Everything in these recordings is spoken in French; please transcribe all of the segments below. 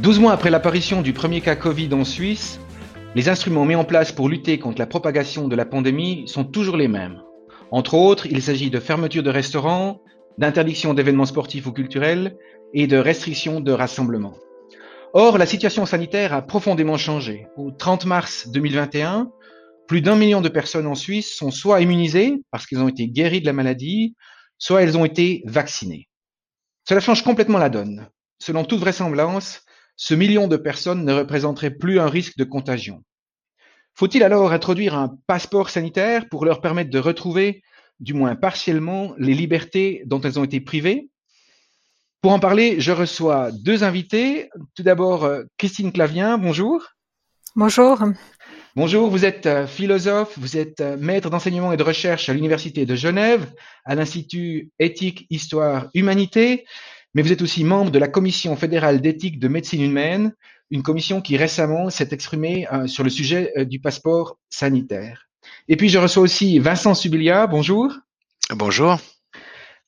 12 mois après l'apparition du premier cas Covid en Suisse, les instruments mis en place pour lutter contre la propagation de la pandémie sont toujours les mêmes. Entre autres, il s'agit de fermeture de restaurants, d'interdiction d'événements sportifs ou culturels et de restrictions de rassemblements. Or, la situation sanitaire a profondément changé. Au 30 mars 2021, plus d'un million de personnes en Suisse sont soit immunisées parce qu'elles ont été guéries de la maladie, soit elles ont été vaccinées. Cela change complètement la donne. Selon toute vraisemblance, ce million de personnes ne représenterait plus un risque de contagion. Faut-il alors introduire un passeport sanitaire pour leur permettre de retrouver, du moins partiellement, les libertés dont elles ont été privées? Pour en parler, je reçois deux invités. Tout d'abord, euh, Christine Clavien, bonjour. Bonjour. Bonjour, vous êtes euh, philosophe, vous êtes euh, maître d'enseignement et de recherche à l'Université de Genève, à l'Institut éthique, histoire, humanité mais vous êtes aussi membre de la Commission fédérale d'éthique de médecine humaine, une commission qui récemment s'est exprimée euh, sur le sujet euh, du passeport sanitaire. Et puis je reçois aussi Vincent Subilia, bonjour. Bonjour.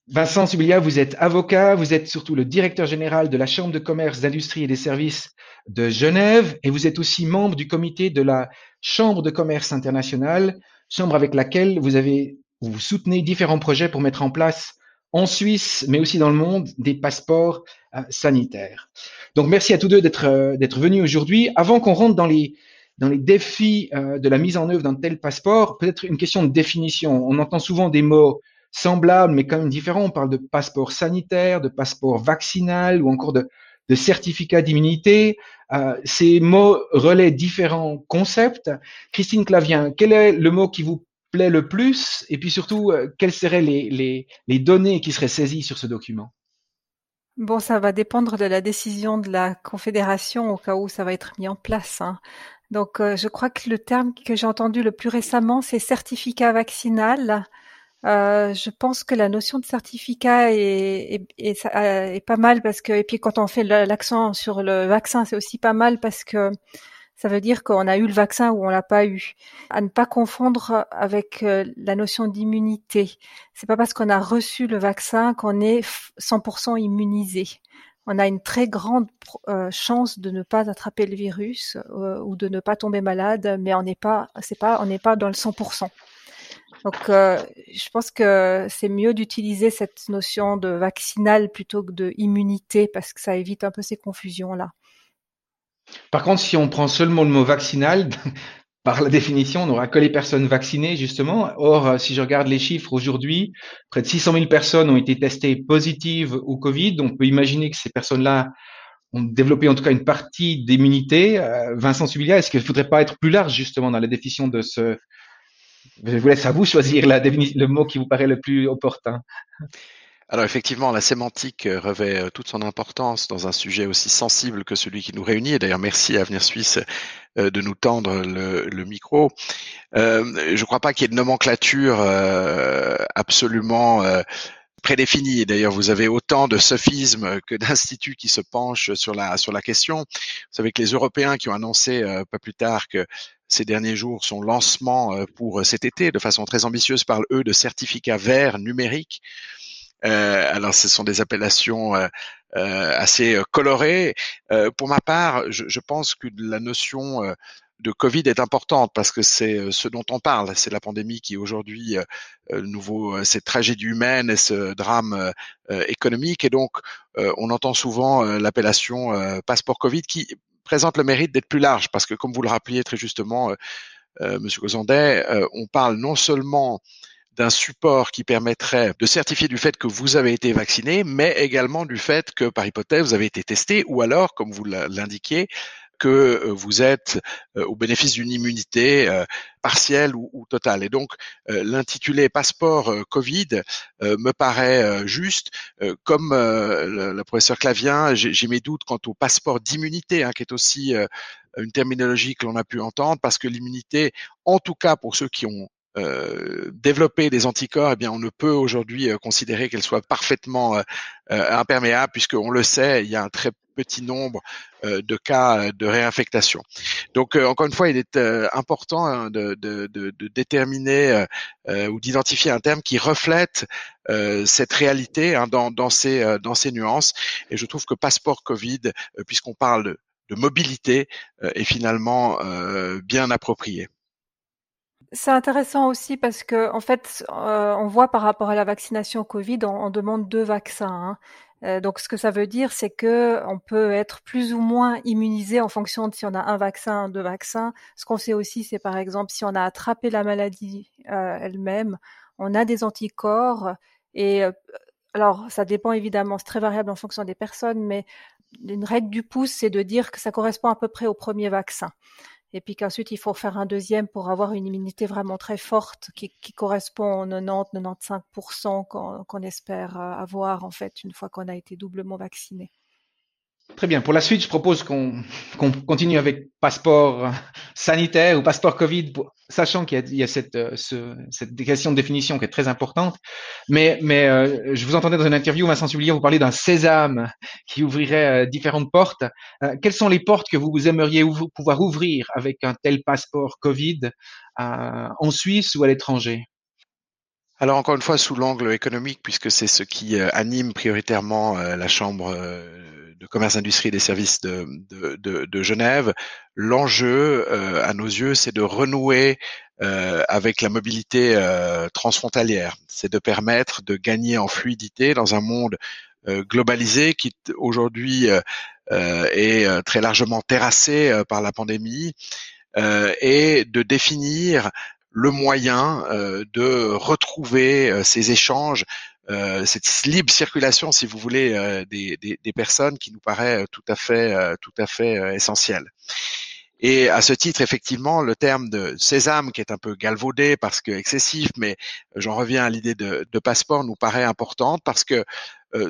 Vincent Subilia, vous êtes avocat, vous êtes surtout le directeur général de la Chambre de commerce, d'industrie et des services de Genève, et vous êtes aussi membre du comité de la Chambre de commerce internationale, chambre avec laquelle vous avez vous soutenez différents projets pour mettre en place en Suisse, mais aussi dans le monde, des passeports euh, sanitaires. Donc, merci à tous deux d'être euh, d'être venus aujourd'hui. Avant qu'on rentre dans les défis euh, de la mise en œuvre d'un tel passeport, peut-être une question de définition. On entend souvent des mots semblables, mais quand même différents. On parle de passeport sanitaire, de passeport vaccinal ou encore de, de certificat d'immunité. Ces mots relaient différents concepts. Christine Clavien, quel est le mot qui vous plaît le plus Et puis surtout, euh, quelles seraient les, les, données qui seraient saisies sur ce document? Bon, ça va dépendre de la décision de la Confédération au cas où ça va être mis en place. Hein. Donc, euh, je crois que le terme que j'ai entendu le plus récemment, c'est certificat vaccinal. Euh, je pense que la notion de certificat est, est, est, pas mal parce que et puis quand on fait l'accent sur le vaccin, c'est aussi pas mal parce que ça veut dire qu'on a eu le vaccin ou on l'a pas eu. À ne pas confondre avec euh, la notion d'immunité. C'est pas parce qu'on a reçu le vaccin qu'on est 100% immunisé. On a une très grande euh, chance de ne pas attraper le virus euh, ou de ne pas tomber malade, mais on n'est pas, c'est pas, on n'est pas dans le 100%. Donc, je pense que c'est mieux d'utiliser cette notion de vaccinal plutôt que de immunité parce que ça évite un peu ces confusions là. Par contre, si on prend seulement le mot vaccinal, par la définition, on n'aura que les personnes vaccinées, justement. Or, euh, si je regarde les chiffres aujourd'hui, près de 600 000 personnes ont été testées positives au Covid. On peut imaginer que ces personnes-là ont développé en tout cas une partie d'immunité. Euh, Vincent Subilia, est-ce qu'il ne faudrait pas être plus large, justement, dans la définition de ce... Je vous laisse à vous choisir le mot qui vous paraît le plus opportun. Alors effectivement, la sémantique euh, revêt euh, toute son importance dans un sujet aussi sensible que celui qui nous réunit. D'ailleurs, merci à Avenir Suisse euh, de nous tendre le, micro. je ne crois pas qu'il y ait de nomenclature absolument prédéfinie. D'ailleurs, vous avez autant de sophismes que d'instituts qui se penchent sur la sur la question. Vous savez que les Européens qui ont annoncé pas plus tard que ces derniers jours son lancement pour cet été, de façon très ambitieuse, parlent eux de certificats verts numériques. Euh, alors, ce sont des appellations euh, euh, assez colorées. pour ma part, je, je, pense que la notion de Covid est importante parce que c'est ce dont on parle. C'est la pandémie qui aujourd'hui, nouveau, cette tragédie humaine et ce drame économique. Et donc, on entend souvent l'appellation passeport Covid qui présente le mérite d'être plus large parce que, comme vous le rappeliez très justement, Monsieur Gozandet, on parle non seulement d'un support qui permettrait de certifier du fait que vous avez été vacciné, mais également du fait que, par hypothèse, vous avez été testé, ou alors, comme vous l'indiquiez, que euh, vous êtes euh, au bénéfice d'une immunité euh, partielle ou, totale. Et donc, l'intitulé passeport Covid me paraît juste. Comme le, professeur Clavien, j'ai mes doutes quant au passeport d'immunité, hein, qui est aussi une terminologie que l'on a pu entendre, parce que l'immunité, en tout cas pour ceux qui ont euh, développer des anticorps, eh bien, on ne peut aujourd'hui euh, considérer qu'elle soit parfaitement euh, imperméable, puisqu'on le sait, il y a un très petit nombre de cas de réinfectation. Donc encore une fois, il est important hein, de, déterminer ou d'identifier un terme qui reflète cette réalité hein, dans, dans, ces, dans ces nuances. Et je trouve que passeport Covid, puisqu'on parle de mobilité, est finalement bien approprié. C'est intéressant aussi parce que en fait, euh, on voit par rapport à la vaccination Covid, on, demande deux vaccins. Hein. Euh, donc, ce que ça veut dire, c'est que on peut être plus ou moins immunisé en fonction de si on a un vaccin, deux vaccins. Ce qu'on sait aussi, c'est par exemple si on a attrapé la maladie euh, elle-même, on a des anticorps. Et alors, ça dépend évidemment, c'est très variable en fonction des personnes, mais une règle du pouce, c'est de dire que ça correspond à peu près au premier vaccin et puis qu'ensuite il faut faire un deuxième pour avoir une immunité vraiment très forte qui, correspond aux 90-95% qu'on espère euh, avoir en fait une fois qu'on a été doublement vacciné. Très bien. Pour la suite, je propose qu'on continue avec passeport sanitaire ou passeport Covid, sachant qu'il y a, cette, euh, cette question de définition qui est très importante. Mais, mais euh, je vous entendais dans une interview, Vincent Sublier, vous parler d'un sésame qui ouvrirait euh, différentes portes. quelles sont les portes que vous aimeriez pouvoir ouvrir avec un tel passeport Covid en Suisse ou à l'étranger? Alors encore une fois sous l'angle économique, puisque c'est ce qui anime prioritairement la Chambre de commerce, industrie et des services de, de, de, Genève. L'enjeu, euh, à nos yeux, c'est de renouer euh, avec la mobilité euh, transfrontalière. C'est de permettre de gagner en fluidité dans un monde globalisé qui aujourd'hui est très largement terrassé par la pandémie et de définir le moyen de retrouver ces échanges euh, cette libre circulation, si vous voulez, euh, des, des, des, personnes qui nous paraît euh, tout à fait, tout à fait essentielle. Et à ce titre, effectivement, le terme de sésame, qui est un peu galvaudé parce que excessif, mais j'en reviens à l'idée de, de, passeport, nous paraît importante parce que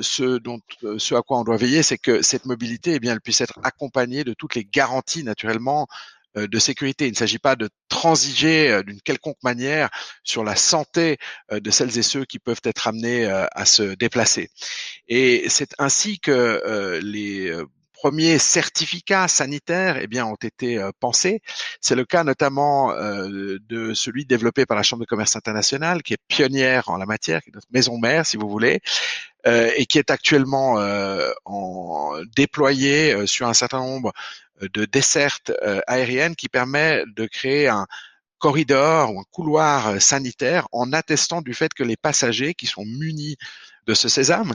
ce, dont, ce à quoi on doit veiller, c'est que cette mobilité, eh bien, elle puisse être accompagnée de toutes les garanties, naturellement, euh, de sécurité. Il ne s'agit pas de transiger euh, d'une quelconque manière sur la santé euh, de celles et ceux qui peuvent être amenés à se déplacer. Et c'est ainsi que les premiers certificats sanitaires eh bien, ont été pensés. C'est le cas notamment de celui développé par la Chambre de commerce internationale, qui est pionnière en la matière, qui est notre maison mère, si vous voulez, et qui est actuellement en, déployé sur un certain nombre de desserte euh, aérienne qui permet de créer un corridor ou un couloir euh, sanitaire en attestant du fait que les passagers qui sont munis de ce sésame,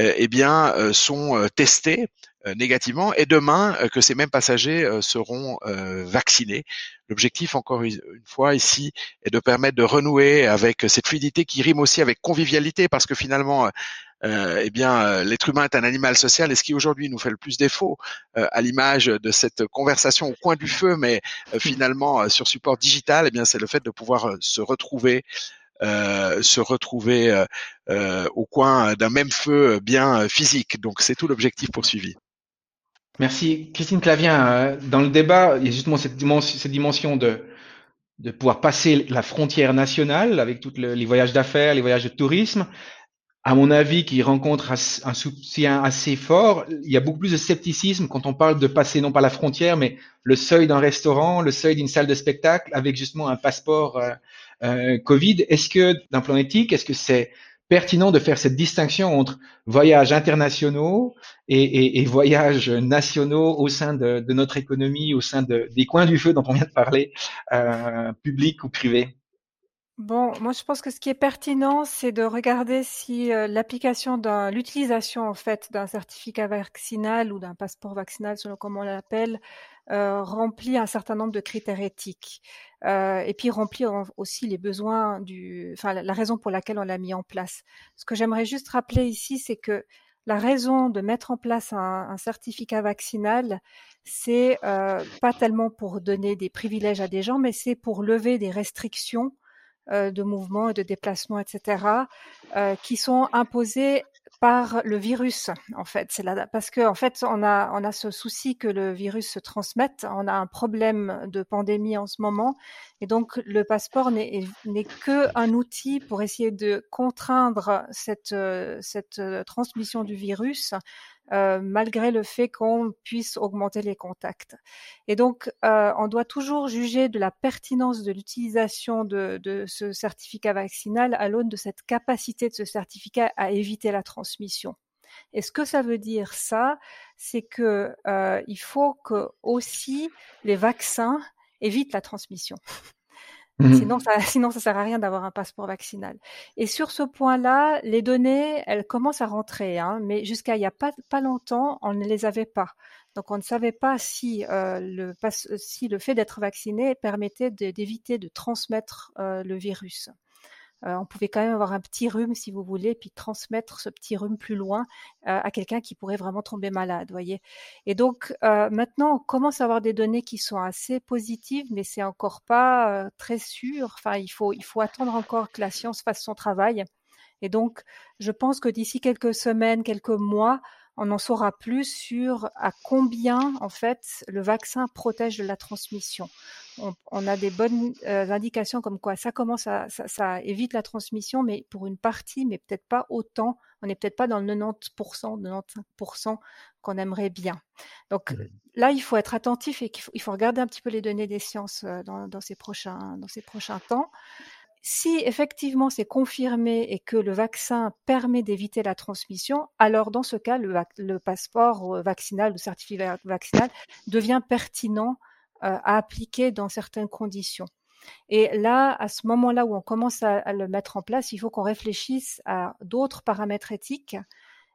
euh, eh bien, sont testés négativement et demain que ces mêmes passagers seront vaccinés. L'objectif, encore une fois ici, est de permettre de renouer avec cette fluidité qui rime aussi avec convivialité parce que finalement, euh, eh bien, euh, l'être humain est un animal social et ce qui aujourd'hui nous fait le plus défaut, euh, à l'image de cette conversation au coin du feu, mais finalement sur support digital, eh bien, c'est le fait de pouvoir se retrouver. se retrouver au coin d'un même feu bien physique. Donc c'est tout l'objectif poursuivi. Merci. Christine Clavien, dans le débat, il y a justement cette dimension, cette dimension de, de pouvoir passer la frontière nationale avec tous les voyages d'affaires, les voyages de tourisme, à mon avis, qui rencontre un soutien assez fort. Il y a beaucoup plus de scepticisme quand on parle de passer non pas la frontière, mais le seuil d'un restaurant, le seuil d'une salle de spectacle, avec justement un passeport euh, euh Covid. Est-ce que, d'un plan éthique, est-ce que c'est pertinent de faire cette distinction entre voyages internationaux et, voyages nationaux au sein de, notre économie, au sein de, des coins du feu dont on vient de parler, euh, public ou privé? Bon, moi je pense que ce qui est pertinent, c'est de regarder si euh, l'application d'un, l'utilisation en fait d'un certificat vaccinal ou d'un passeport vaccinal, selon comment on l'appelle, euh, remplit un certain nombre de critères éthiques. Euh, et puis remplit aussi les besoins du, enfin la raison pour laquelle on l'a mis en place. Ce que j'aimerais juste rappeler ici, c'est que la raison de mettre en place un, un certificat vaccinal, c'est pas tellement pour donner des privilèges à des gens, mais c'est pour lever des restrictions de mouvements et de déplacements, etc., euh, qui sont imposés par le virus. En fait, c'est là parce que en fait, on a on a ce souci que le virus se transmette. On a un problème de pandémie en ce moment, et donc le passeport n'est n'est outil pour essayer de contraindre cette cette transmission du virus euh, malgré le fait qu'on puisse augmenter les contacts. Et donc, euh, on doit toujours juger de la pertinence de l'utilisation de, ce certificat vaccinal à l'aune de cette capacité de ce certificat à éviter la transmission. Et ce que ça veut dire, ça, c'est que euh, il faut que aussi les vaccins évitent la transmission. Mmh. Sinon, ça, sinon, ça sert à rien d'avoir un passeport vaccinal. Et sur ce point-là, les données, elles commencent à rentrer, hein, mais jusqu'à il y a pas, longtemps, on ne les avait pas. Donc, on ne savait pas si euh, le fait d'être vacciné permettait d'éviter de, transmettre euh, le virus. Euh, on pouvait quand même avoir un petit rhume, si vous voulez, puis transmettre ce petit rhume plus loin euh, à quelqu'un qui pourrait vraiment tomber malade, voyez. Et donc euh, maintenant, on commence à avoir des données qui sont assez positives, mais c'est encore pas très sûr. Enfin, il faut il faut attendre encore que la science fasse son travail. Et donc, je pense que d'ici quelques semaines, quelques mois, on en saura plus sur à combien en fait le vaccin protège de la transmission. On, a des bonnes euh, indications comme quoi ça commence à ça, évite la transmission, mais pour une partie, mais peut-être pas autant. On n'est peut-être pas dans le 90%, 95% qu'on aimerait bien. Donc là, il faut être attentif et il faut, regarder un petit peu les données des sciences euh, dans, dans ces prochains dans ces prochains temps si effectivement c'est confirmé et que le vaccin permet d'éviter la transmission, alors dans ce cas, le, passeport vaccinal, le certificat vaccinal devient pertinent euh, à appliquer dans certaines conditions. Et là, à ce moment-là où on commence à, le mettre en place, il faut qu'on réfléchisse à d'autres paramètres éthiques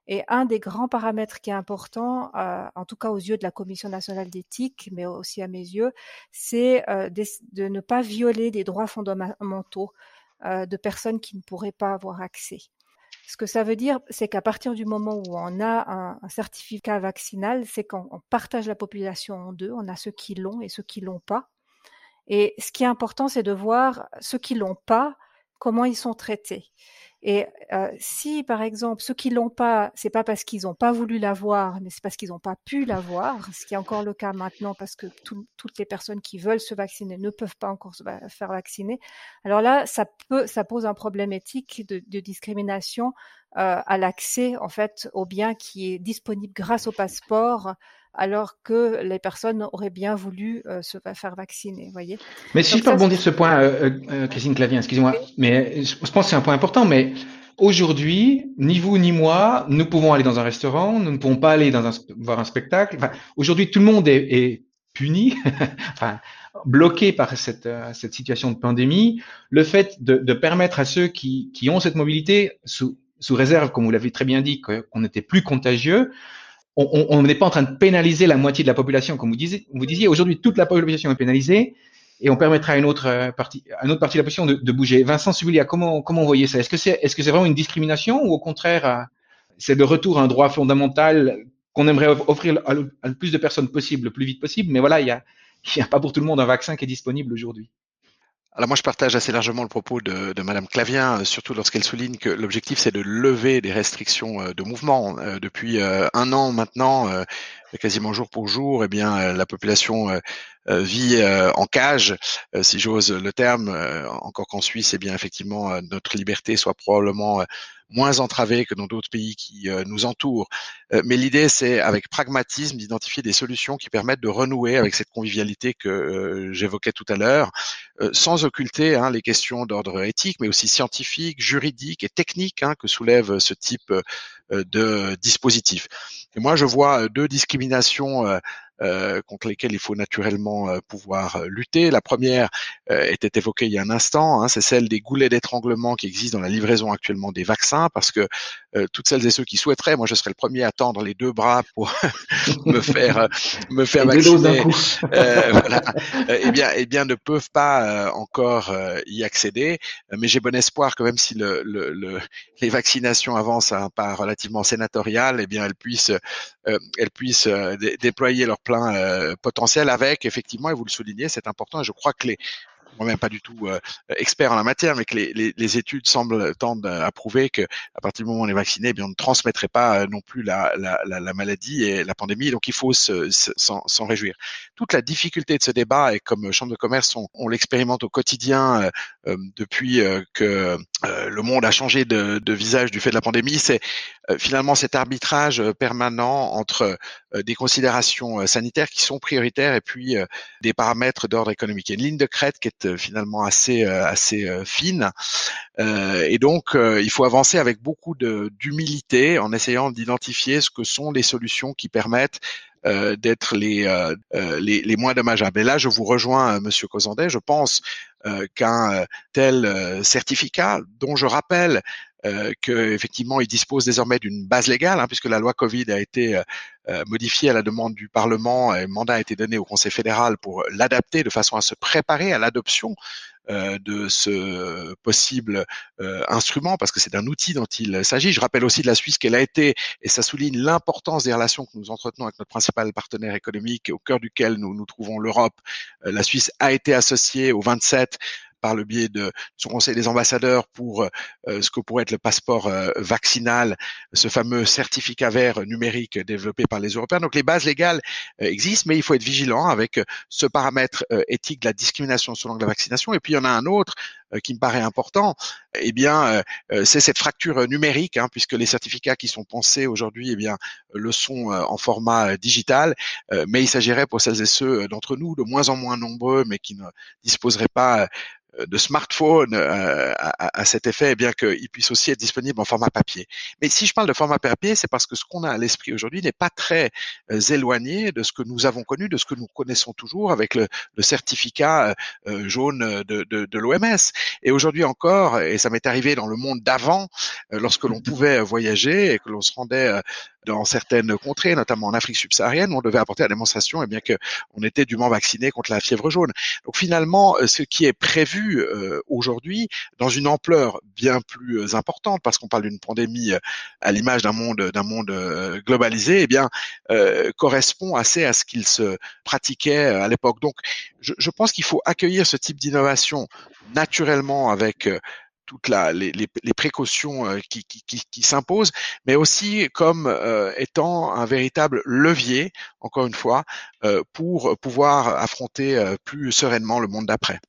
et un des grands paramètres qui est important, euh, en tout cas aux yeux de la Commission nationale d'éthique, mais aussi à mes yeux, c'est euh, de, ne pas violer des droits fondamentaux euh, de personnes qui ne pourraient pas avoir accès. Ce que ça veut dire, c'est qu'à partir du moment où on a un, certificat vaccinal, c'est qu'on partage la population en deux. On a ceux qui l'ont et ceux qui l'ont pas. Et ce qui est important, c'est de voir ceux qui l'ont pas, comment ils sont traités. Et euh, si, par exemple, ceux qui l'ont pas, c'est pas parce qu'ils n'ont pas voulu l'avoir, mais c'est parce qu'ils n'ont pas pu l'avoir, ce qui est encore le cas maintenant parce que toutes les personnes qui veulent se vacciner ne peuvent pas encore se faire vacciner. Alors là, ça peut, ça pose un problème éthique de, de discrimination euh, à l'accès en fait au bien qui est disponible grâce au passeport alors que les personnes auraient bien voulu euh, se faire vacciner, voyez? Mais si je peux rebondir sur ce point, euh, euh, Christine Clavien, excusez-moi, mais je pense que c'est un point important, mais aujourd'hui, ni vous ni moi, nous pouvons aller dans un restaurant, nous ne pouvons pas aller dans un, voir un spectacle. Enfin, aujourd'hui, tout le monde est, est puni, enfin, bloqué par cette, cette situation de pandémie. Le fait de, de permettre à ceux qui, qui ont cette mobilité, sous, sous réserve, comme vous l'avez très bien dit, qu'on était plus contagieux, on n'est pas en train de pénaliser la moitié de la population, comme vous disiez. Aujourd'hui toute la population est pénalisée et on permettra à une autre euh, une autre partie de la population de, bouger. Vincent Subilia, comment comment vous ça? Est-ce que c'est vraiment une discrimination ou au contraire euh, c'est le retour à un droit fondamental qu'on aimerait offrir à le, plus de personnes possible, le plus vite possible? Mais voilà, il y a il y a pas pour tout le monde un vaccin qui est disponible aujourd'hui. Alors moi, je partage assez largement le propos de, de Madame Clavien, euh, surtout lorsqu'elle souligne que l'objectif, c'est de lever des restrictions euh, de mouvement. Euh, depuis un an maintenant, quasiment jour pour jour, eh bien, la population vit en cage, si j'ose le terme, encore qu'en Suisse, eh bien, effectivement, notre liberté soit probablement moins entravée que dans d'autres pays qui euh, nous entourent. Euh, mais l'idée, c'est avec pragmatisme d'identifier des solutions qui permettent de renouer avec cette convivialité que euh, j'évoquais tout à l'heure, sans occulter hein, les questions d'ordre éthique, mais aussi scientifique, juridique et technique hein, que soulève ce type de dispositif. Et moi, je vois deux discriminations euh, contre lesquelles il faut naturellement euh, pouvoir euh, lutter. La première était évoquée il y a un instant, hein, c'est celle des goulets d'étranglement qui existent dans la livraison actuellement des vaccins, parce que toutes celles et ceux qui souhaiteraient, moi je serais le premier à tendre les deux bras pour me faire me faire vacciner, voilà, eh bien eh bien ne peuvent pas encore y accéder. Mais j'ai bon espoir que même si le, le, les vaccinations avancent à un pas relativement sénatorial, eh bien elles puissent elles puissent déployer leur plein euh, potentiel avec, effectivement, et vous le soulignez, c'est important. Et je crois que les moi-même pas du tout euh, expert en la matière, mais que les, les, les, études semblent tendent à prouver que à partir du moment où on est vacciné, eh bien on ne transmettrait pas euh, non plus la, la, la, la, maladie et la pandémie. Donc il faut s'en réjouir. Toute la difficulté de ce débat, et comme Chambre de commerce, on, on l'expérimente au quotidien euh, euh depuis que le monde a changé de, de, visage du fait de la pandémie, c'est finalement cet arbitrage permanent entre des considérations sanitaires qui sont prioritaires et puis des paramètres d'ordre économique. Il y a une ligne de crête qui est finalement assez assez fine. Et donc il faut avancer avec beaucoup d'humilité en essayant d'identifier ce que sont les solutions qui permettent euh, d'être les, euh, les, les moins dommageables. Et là, je vous rejoins, Monsieur Cosandet. Je pense qu'un tel certificat, dont je rappelle euh, qu'effectivement il dispose désormais d'une base légale, hein, puisque la loi Covid a été euh, euh, modifiée à la demande du Parlement et mandat a été donné au Conseil fédéral pour l'adapter de façon à se préparer à l'adoption euh, de ce possible instrument, parce que c'est un outil dont il s'agit. Je rappelle aussi de la Suisse qu'elle a été, et ça souligne l'importance des relations que nous entretenons avec notre principal partenaire économique, au cœur duquel nous nous trouvons l'Europe. la Suisse a été associée au 27 par le biais de son conseil des ambassadeurs pour euh, euh, ce que pourrait être le passeport euh, vaccinal, ce fameux certificat vert numérique développé par les Européens. Donc les bases légales existent, mais il faut être vigilant avec ce paramètre éthique de la discrimination selon la vaccination. Et puis il y en a un autre qui me paraît important, eh bien, c'est cette fracture numérique, hein, puisque les certificats qui sont pensés aujourd'hui, eh bien, le sont en format digital, mais il s'agirait pour celles et ceux d'entre nous, de moins en moins nombreux, mais qui ne disposeraient pas euh, de smartphone euh, à, cet effet, eh bien qu'il puisse aussi être disponible en format papier. Mais si je parle de format papier, c'est parce que ce qu'on a à l'esprit aujourd'hui n'est pas très euh, éloigné de ce que nous avons connu, de ce que nous connaissons toujours avec le, certificat jaune de, de, de l'OMS. Et aujourd'hui encore, et ça m'est arrivé dans le monde d'avant, lorsque l'on pouvait voyager et que l'on se rendait dans certaines contrées, notamment en Afrique subsaharienne, on devait apporter la démonstration, eh bien que on était dûment vacciné contre la fièvre jaune. Donc finalement, euh, ce qui est prévu euh, aujourd'hui, dans une ampleur bien plus euh, importante, parce qu'on parle d'une pandémie à l'image d'un monde d'un monde globalisé, eh bien correspond assez à ce qu'il se pratiquait à l'époque. Donc, je, je pense qu'il faut accueillir ce type d'innovation naturellement avec toutes les, précautions euh, qui, s'imposent, mais aussi comme euh, étant un véritable levier, encore une fois, euh, pour pouvoir affronter plus sereinement le monde d'après.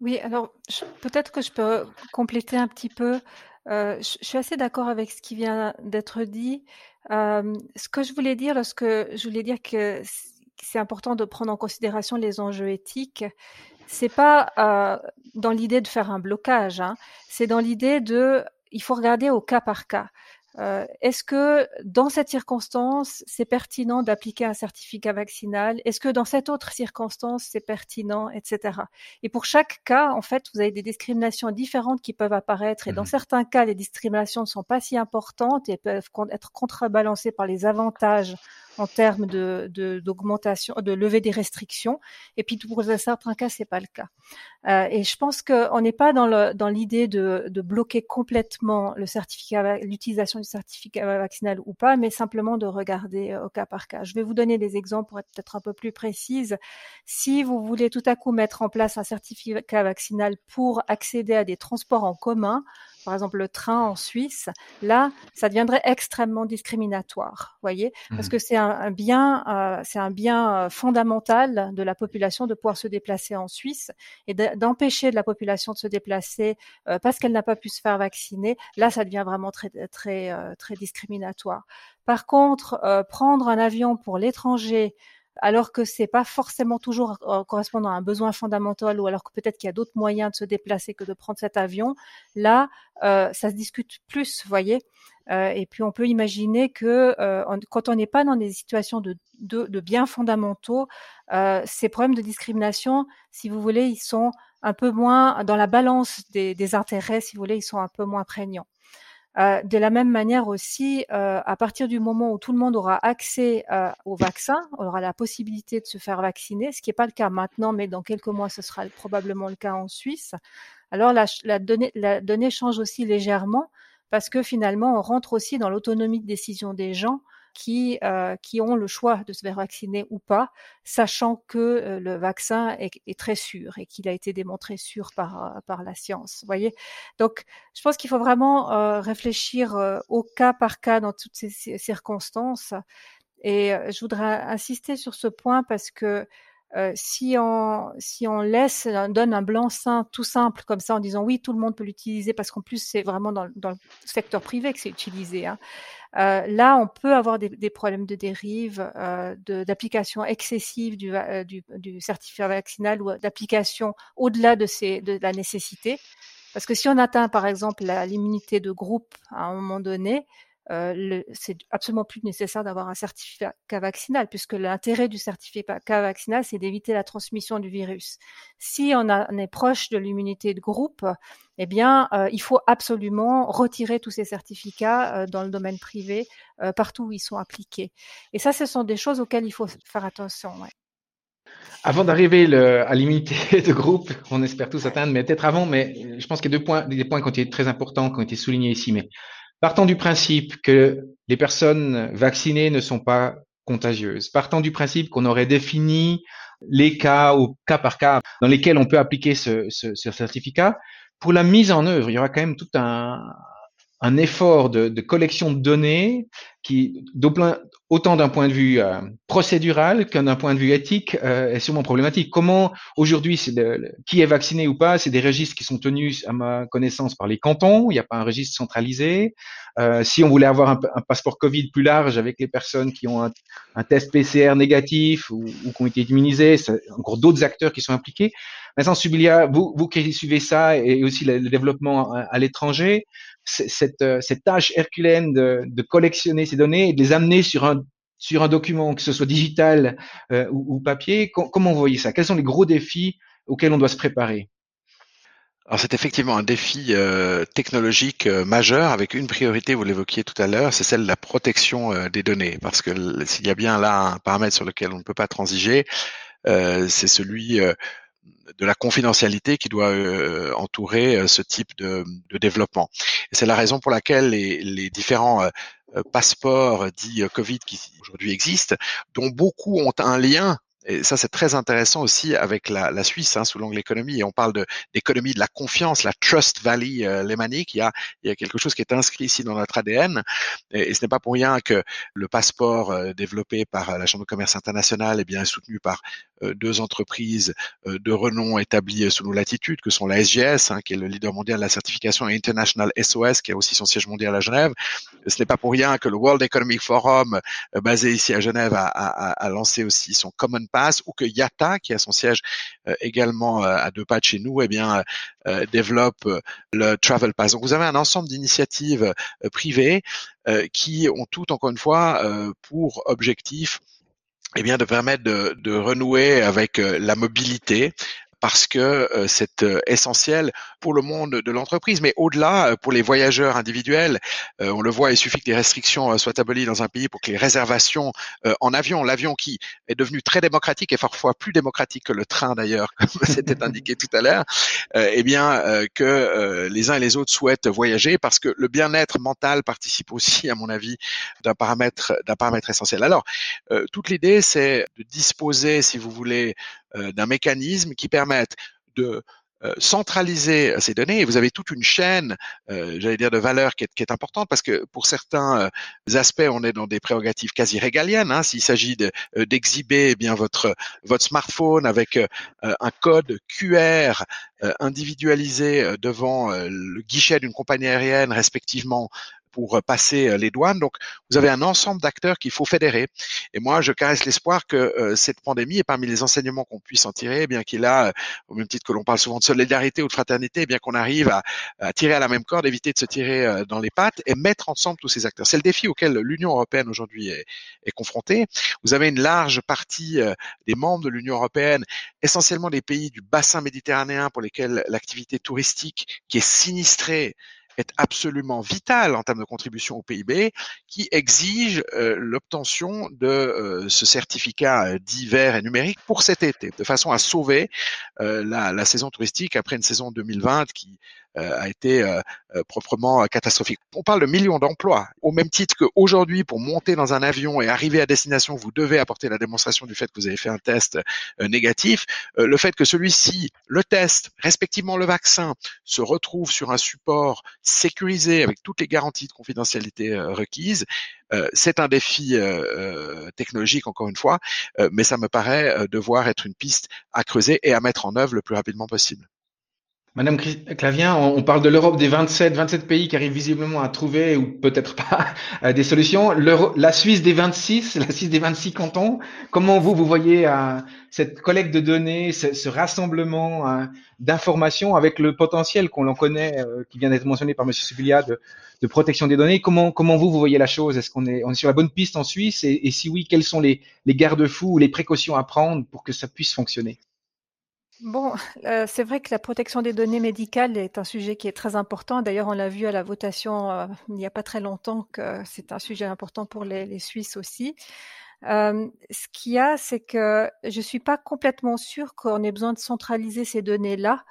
Oui, alors peut-être que je peux compléter un petit peu. je, suis assez d'accord avec ce qui vient d'être dit. ce que je voulais dire lorsque je voulais dire que c'est important de prendre en considération les enjeux éthiques, c'est pas euh, dans l'idée de faire un blocage, hein. c'est dans l'idée de, il faut regarder au cas par cas. Euh, Est-ce que dans cette circonstance, c'est pertinent d'appliquer un certificat vaccinal? Est-ce que dans cette autre circonstance, c'est pertinent, etc. Et pour chaque cas, en fait, vous avez des discriminations différentes qui peuvent apparaître. Et dans mmh certains cas, les discriminations ne sont pas si importantes et peuvent être contrebalancées par les avantages en termes de d'augmentation, de, levée des restrictions. Et puis pour certains cas, c'est pas le cas. Euh, et je pense qu'on n'est pas dans dans l'idée de, de bloquer complètement le certificat, l'utilisation du certificat vaccinal ou pas, mais simplement de regarder euh, au cas par cas. Je vais vous donner des exemples pour être peut-être un peu plus précise. Si vous voulez tout à coup mettre en place un certificat vaccinal pour accéder à des transports en commun, par exemple le train en Suisse, là, ça deviendrait extrêmement discriminatoire, voyez, parce mmh. que c'est un, bien, euh, c'est un bien euh, fondamental de la population de pouvoir se déplacer en Suisse et d'empêcher de la population de se déplacer euh, parce qu'elle n'a pas pu se faire vacciner. Là, ça devient vraiment très très très discriminatoire. Par contre, prendre un avion pour l'étranger alors que c'est pas forcément toujours euh, correspondant à un besoin fondamental ou alors que peut-être qu'il y a d'autres moyens de se déplacer que de prendre cet avion, là, euh, ça se discute plus, voyez. Euh, et puis on peut imaginer que quand on n'est pas dans des situations de, biens fondamentaux, ces problèmes de discrimination, si vous voulez, ils sont un peu moins dans la balance des, des intérêts, si vous voulez, ils sont un peu moins prégnants. Euh, de la même manière aussi, euh, à partir du moment où tout le monde aura accès euh, au vaccin, aura la possibilité de se faire vacciner, ce qui n'est pas le cas maintenant, mais dans quelques mois, ce sera probablement le cas en Suisse. Alors la, la, donnée, la donnée change aussi légèrement parce que finalement, on rentre aussi dans l'autonomie de décision des gens qui, euh, qui ont le choix de se faire vacciner ou pas, sachant que euh, le vaccin est, très sûr et qu'il a été démontré sûr par, par la science. Vous voyez? Donc, je pense qu'il faut vraiment euh, réfléchir au cas par cas dans toutes ces circonstances. Et je voudrais insister sur ce point parce que euh, si on si on laisse on donne un blanc-seing tout simple comme ça en disant oui tout le monde peut l'utiliser parce qu'en plus c'est vraiment dans, dans, le secteur privé que c'est utilisé hein. euh, là on peut avoir des, des problèmes de dérive euh, d'application excessive du, euh, du, du, certificat vaccinal ou d'application au-delà de, ces, de la nécessité parce que si on atteint par exemple l'immunité de groupe à un moment donné euh, c'est absolument plus nécessaire d'avoir un certificat vaccinal, puisque l'intérêt du certificat vaccinal, c'est d'éviter la transmission du virus. Si on, est proche de l'immunité de groupe, eh bien, euh, il faut absolument retirer tous ces certificats euh, dans le domaine privé, partout où ils sont appliqués. Et ça, ce sont des choses auxquelles il faut faire attention. Avant d'arriver à l'immunité de groupe, on espère tous atteindre, mais peut-être avant, mais je pense qu'il y a deux points, des points qui ont été très importants, qui ont été soulignés ici. Mais Partant du principe que les personnes vaccinées ne sont pas contagieuses, partant du principe qu'on aurait défini les cas au cas par cas dans lesquels on peut appliquer ce, ce, ce certificat, pour la mise en œuvre, il y aura quand même tout un, un effort de, de, collection de données qui, autant d'un point de vue euh, procédural qu'un d'un point de vue éthique, euh, est sûrement problématique. Comment aujourd'hui, qui est vacciné ou pas, c'est des registres qui sont tenus, à ma connaissance, par les cantons. Il n'y a pas un registre centralisé. Euh, si on voulait avoir un, un, passeport Covid plus large avec les personnes qui ont un, un test PCR négatif ou, ou, qui ont été immunisées, c'est encore d'autres acteurs qui sont impliqués. Maintenant, Subilia, vous, vous qui suivez ça et aussi le, le développement à, à l'étranger, cette, euh, cette tâche herculéenne de, de, collectionner ces données et de les amener sur un, sur un document, que ce soit digital euh, ou, ou, papier, comment vous voyez ça? Quels sont les gros défis auxquels on doit se préparer? C'est effectivement un défi euh, technologique euh, majeur avec une priorité, vous l'évoquiez tout à l'heure, c'est celle de la protection euh, des données. Parce que s'il y a bien là un paramètre sur lequel on ne peut pas transiger, c'est celui de la confidentialité qui doit entourer ce type de, développement. C'est la raison pour laquelle les, différents passeports dits Covid qui aujourd'hui existent, dont beaucoup ont un lien et ça, c'est très intéressant aussi avec la, la Suisse, hein, sous l'angle économie. Et on parle d'économie de, la confiance, la Trust Valley euh, lémanique. Il y, a, il y a quelque chose qui est inscrit ici dans notre ADN. Et, ce n'est pas pour rien que le passeport euh, développé par la Chambre de commerce internationale est bien soutenu par euh, deux entreprises euh, de renom établies sous nos latitudes, que sont la SGS, hein, qui est le leader mondial de la certification, et International SOS, qui a aussi son siège mondial à Genève. Ce n'est pas pour rien que le World Economic Forum, euh, basé ici à Genève, a, a, a lancé aussi son Common Ou que Yata, qui a son siège euh, également euh, à deux pas de chez nous, eh bien euh, développe le Travel Pass. Donc vous avez un ensemble d'initiatives privées qui ont toutes encore une fois pour objectif eh bien, de permettre de renouer avec la mobilité, parce que euh, c'est euh, essentiel pour le monde de l'entreprise, mais au-delà, euh, pour les voyageurs individuels, on le voit, il suffit que des restrictions soient abolies dans un pays pour que les réservations en avion, l'avion qui est devenu très démocratique et parfois plus démocratique que le train d'ailleurs, comme c'était indiqué tout à l'heure, eh bien que les uns et les autres souhaitent voyager parce que le bien-être mental participe aussi, à mon avis, d'un paramètre d'un paramètre essentiel. Alors, toute l'idée, c'est de disposer, si vous voulez, d'un mécanisme qui permet de euh, centraliser ces données et vous avez toute une chaîne, euh, j'allais dire, de valeur qui est, qui est, importante parce que pour certains euh, aspects, on est dans des prérogatives quasi régaliennes. Hein, S'il s'agit d'exhiber eh bien votre votre smartphone avec un code QR individualisé devant le guichet d'une compagnie aérienne, respectivement pour euh, passer euh, les douanes. Donc, vous avez un ensemble d'acteurs qu'il faut fédérer. Et moi, je caresse l'espoir que euh, cette pandémie, et parmi les enseignements qu'on puisse en tirer, bien qu'il a, au même titre que l'on parle souvent de solidarité ou de fraternité, eh bien qu'on arrive à, à, tirer à la même corde, éviter de se tirer dans les pattes et mettre ensemble tous ces acteurs. C'est le défi auquel l'Union européenne aujourd'hui est, est, confrontée. Vous avez une large partie des membres de l'Union européenne, essentiellement des pays du bassin méditerranéen pour lesquels l'activité touristique qui est sinistrée est absolument vital en termes de contribution au PIB, qui exige l'obtention de ce certificat divers et numérique pour cet été, de façon à sauver la, saison touristique après une saison 2020 qui euh, a été euh, euh, proprement catastrophique. On parle de millions d'emplois, au même titre qu'aujourd'hui, pour monter dans un avion et arriver à destination, vous devez apporter la démonstration du fait que vous avez fait un test négatif. le fait que celui-ci, le test, respectivement le vaccin, se retrouve sur un support sécurisé avec toutes les garanties de confidentialité requises, c'est un défi technologique encore une fois, mais ça me paraît devoir être une piste à creuser et à mettre en œuvre le plus rapidement possible. Madame Clavien, on parle de l'Europe des 27, 27 pays qui arrivent visiblement à trouver, ou peut-être pas, des solutions. La Suisse des 26, la Suisse des 26 cantons. Comment vous, vous voyez euh, cette collecte de données, ce, rassemblement euh, d'informations avec le potentiel qu'on l'en connaît, euh, qui vient d'être mentionné par Monsieur Subilia, de, protection des données? Comment, vous, vous voyez la chose? Est-ce qu'on est, sur la bonne piste en Suisse? Et, si oui, quels sont les, les garde-fous ou les précautions à prendre pour que ça puisse fonctionner? Bon, euh, c'est vrai que la protection des données médicales est un sujet qui est très important. D'ailleurs, on l'a vu à la votation euh, il n'y a pas très longtemps que c'est un sujet important pour les, Suisses aussi. Euh, ce qu'il y a, c'est que je suis pas complètement sûre qu'on ait besoin de centraliser ces données-là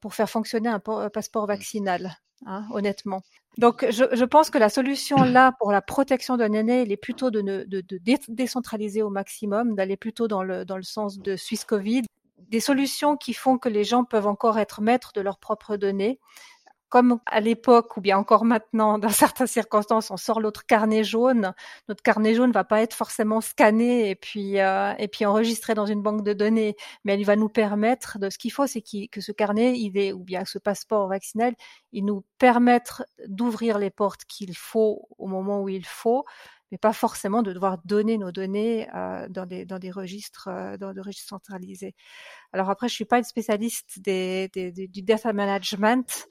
pour faire fonctionner un, passeport vaccinal, hein, honnêtement. Donc, je, pense que la solution là pour la protection de données, elle est plutôt de, de, de décentraliser au maximum, d'aller plutôt dans le, dans le sens de Suisse Covid des solutions qui font que les gens peuvent encore être maîtres de leurs propres données. Comme à l'époque ou bien encore maintenant, dans certaines circonstances, on sort l'autre carnet jaune. Notre carnet jaune va pas être forcément scanné et puis euh, et puis enregistré dans une banque de données, mais elle va nous permettre de ce qu'il faut, c'est que ce carnet, il ou bien ce passeport vaccinal, il nous permettre d'ouvrir les portes qu'il faut au moment où il faut, mais pas forcément de devoir donner nos données euh, dans, des, dans des registres euh, dans des registres centralisés. Alors après, je suis pas une spécialiste des, des, du data management,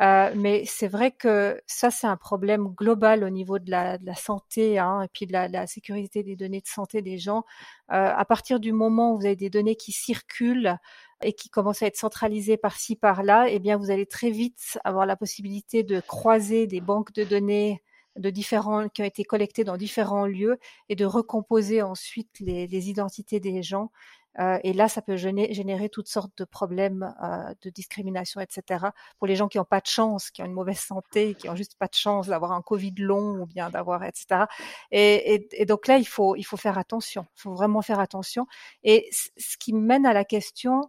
euh, mais c'est vrai que ça c'est un problème global au niveau de la, de la santé hein, et puis de la, la, sécurité des données de santé des gens. Euh, à partir du moment où vous avez des données qui circulent et qui commencent à être centralisées par-ci par-là, eh bien vous allez très vite avoir la possibilité de croiser des banques de données de différents qui ont été collectés dans différents lieux et de recomposer ensuite les, les identités des gens. Euh, et là, ça peut générer, toutes sortes de problèmes euh, de discrimination, etc. Pour les gens qui n'ont pas de chance, qui ont une mauvaise santé, qui ont juste pas de chance d'avoir un Covid long ou bien d'avoir, etc. Et, et, et, donc là, il faut, il faut faire attention. Il faut vraiment faire attention. Et ce qui mène à la question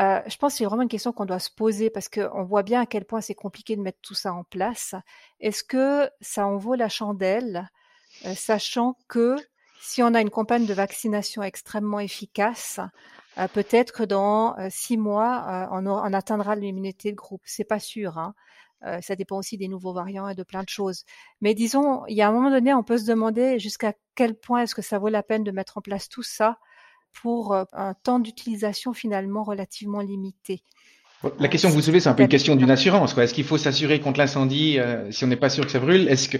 euh, je pense que c'est vraiment une question qu'on doit se poser parce qu'on voit bien à quel point c'est compliqué de mettre tout ça en place. Est-ce que ça en vaut la chandelle, euh, sachant que si on a une campagne de vaccination extrêmement efficace, euh, peut-être que dans six mois, on, atteindra l'immunité de groupe. C'est pas sûr. Hein. ça dépend aussi des nouveaux variants et de plein de choses. Mais disons, il y a un moment donné, on peut se demander jusqu'à quel point est-ce que ça vaut la peine de mettre en place tout ça pour euh, un temps d'utilisation finalement relativement limité. La question que vous soulevez, c'est un peu une question d'une assurance. Est-ce qu'il faut s'assurer contre l'incendie euh, si on n'est pas sûr que ça brûle? Est-ce que,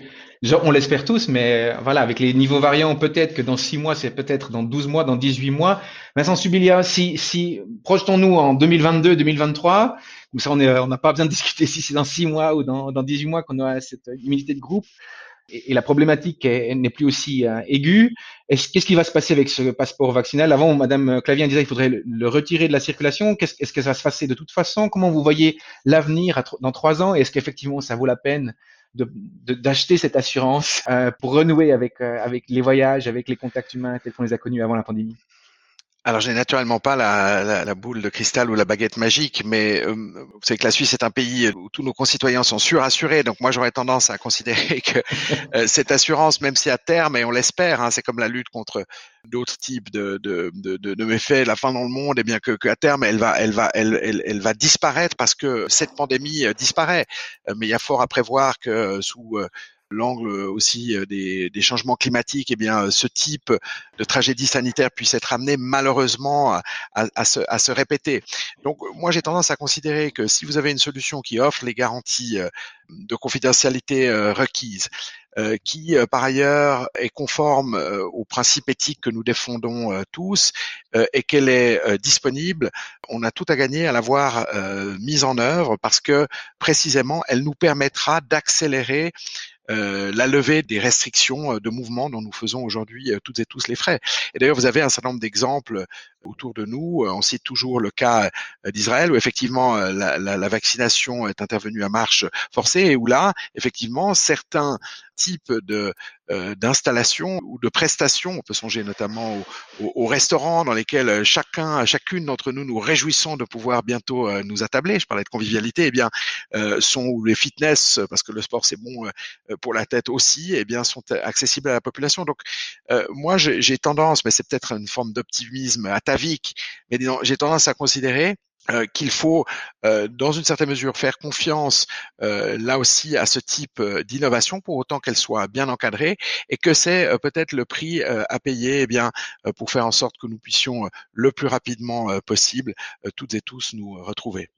on l'espère tous, mais euh, voilà, avec les niveaux variants, peut-être que dans six mois, c'est peut-être dans 12 mois, dans 18 mois. Vincent Subilia, si, si projetons-nous en 2022, 2023, où ça, on n'a pas besoin de discuter si c'est dans six mois ou dans, dans 18 mois qu'on aura cette immunité de groupe et, la problématique n'est plus aussi euh, aiguë. Qu'est-ce qui va se passer avec ce passeport vaccinal? Avant, Madame Clavier disait qu'il faudrait le, retirer de la circulation. Est-ce que ça va se passer de toute façon? Comment vous voyez l'avenir dans trois ans? Est-ce qu'effectivement ça vaut la peine d'acheter cette assurance euh, pour renouer euh, avec les voyages, avec les contacts humains tels qu'on les a connus avant la pandémie? Alors, j'ai naturellement pas la, la, la, boule de cristal ou la baguette magique, mais euh, vous savez que la Suisse est un pays où tous nos concitoyens sont surassurés. Donc, moi, j'aurais tendance à considérer que euh, cette assurance, même si à terme, et on l'espère, hein, c'est comme la lutte contre d'autres types de, de, de, de, méfaits, la fin dans le monde, et bien que, que à terme, elle va, elle va, elle, elle, elle, va disparaître parce que cette pandémie euh, disparaît. mais il y a fort à prévoir que sous l'angle aussi euh, des, changements climatiques, eh bien, ce type de tragédie sanitaire puisse être amené malheureusement à, se, répéter. Donc, moi, j'ai tendance à considérer que si vous avez une solution qui offre les garanties euh, de confidentialité euh, requises, qui par ailleurs est conforme aux principes éthiques que nous défendons tous et qu'elle est disponible, on a tout à gagner à l'avoir mise en œuvre parce que précisément elle nous permettra d'accélérer euh, la levée des restrictions euh, de mouvement dont nous faisons aujourd'hui euh, toutes et tous les frais. Et d'ailleurs, vous avez un certain nombre d'exemples autour de nous. On cite toujours le cas d'Israël où effectivement la, vaccination est intervenue à marche forcée et où là, effectivement, certains types de d'installations ou de prestations, on peut songer notamment aux, aux, restaurants dans lesquels chacun, chacune d'entre nous nous réjouissons de pouvoir bientôt nous attabler. Je parlais de convivialité, eh bien, sont ou les fitness parce que le sport c'est bon pour la tête aussi, eh bien, sont accessibles à la population. Donc, euh, moi, j'ai tendance, mais c'est peut-être une forme d'optimisme atavique, mais j'ai tendance à considérer euh, qu'il faut, euh, dans une certaine mesure, faire confiance là aussi à ce type d'innovation pour autant qu'elle soit bien encadrée et que c'est peut-être le prix à payer eh bien, pour faire en sorte que nous puissions le plus rapidement possible toutes et tous nous retrouver.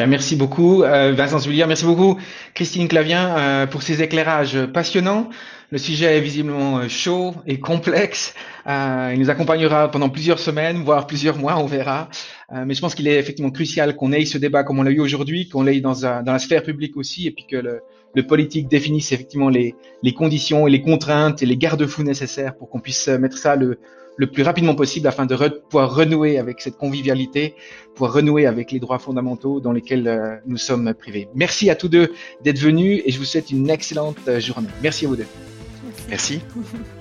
Ben, merci beaucoup, euh, Vincent Zulier. Merci beaucoup, Christine Clavien, euh, pour ces éclairages passionnants. Le sujet est visiblement euh, chaud et complexe. il nous accompagnera pendant plusieurs semaines, voire plusieurs mois, on verra. mais je pense qu'il est effectivement crucial qu'on ait ce débat comme on l'a eu aujourd'hui, qu'on l'ait dans, dans la sphère publique aussi, et puis que le, le politique définisse effectivement les, les conditions et les contraintes et les garde-fous nécessaires pour qu'on puisse mettre ça le, le plus rapidement possible afin de pouvoir renouer avec cette convivialité, pouvoir renouer avec les droits fondamentaux dans lesquels euh, nous sommes privés. Merci à tous deux d'être venus et je vous souhaite une excellente euh, journée. Merci à vous deux. Merci.